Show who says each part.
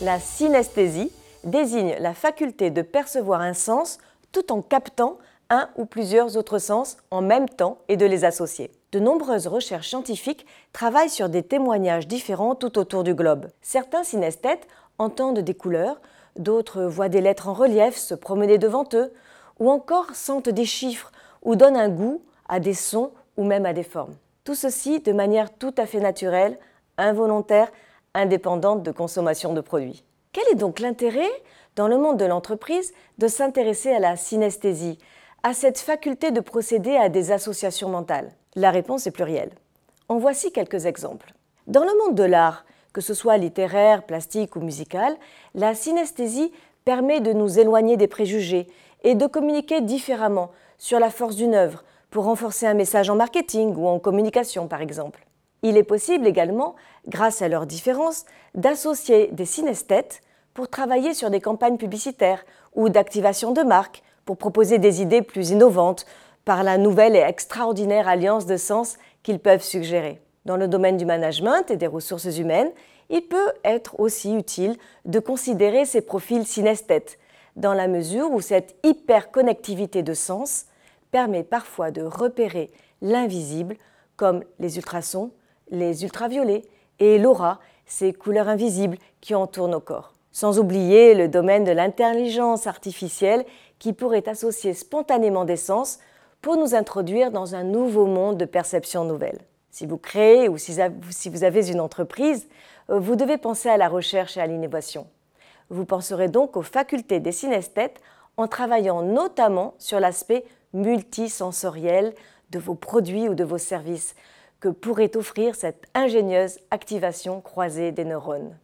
Speaker 1: La synesthésie désigne la faculté de percevoir un sens tout en captant un ou plusieurs autres sens en même temps et de les associer. De nombreuses recherches scientifiques travaillent sur des témoignages différents tout autour du globe. Certains synesthètes entendent des couleurs, d'autres voient des lettres en relief se promener devant eux, ou encore sentent des chiffres ou donnent un goût à des sons ou même à des formes. Tout ceci de manière tout à fait naturelle, involontaire, indépendante de consommation de produits. Quel est donc l'intérêt dans le monde de l'entreprise de s'intéresser à la synesthésie, à cette faculté de procéder à des associations mentales? La réponse est plurielle. En voici quelques exemples. Dans le monde de l'art, que ce soit littéraire, plastique ou musical, la synesthésie permet de nous éloigner des préjugés et de communiquer différemment sur la force d'une œuvre pour renforcer un message en marketing ou en communication par exemple. Il est possible également, grâce à leurs différences, d'associer des synesthètes pour travailler sur des campagnes publicitaires ou d'activation de marques pour proposer des idées plus innovantes par la nouvelle et extraordinaire alliance de sens qu'ils peuvent suggérer. Dans le domaine du management et des ressources humaines, il peut être aussi utile de considérer ces profils synesthètes, dans la mesure où cette hyperconnectivité de sens permet parfois de repérer l'invisible comme les ultrasons, les ultraviolets et l'aura, ces couleurs invisibles qui entourent nos corps. Sans oublier le domaine de l'intelligence artificielle qui pourrait associer spontanément des sens pour nous introduire dans un nouveau monde de perception nouvelle. Si vous créez ou si vous avez une entreprise, euh, vous devez penser à la recherche et à l'innovation. Vous penserez donc aux facultés des synesthètes en travaillant notamment sur l'aspect multisensoriel de vos produits ou de vos services que pourrait offrir cette ingénieuse activation croisée des neurones.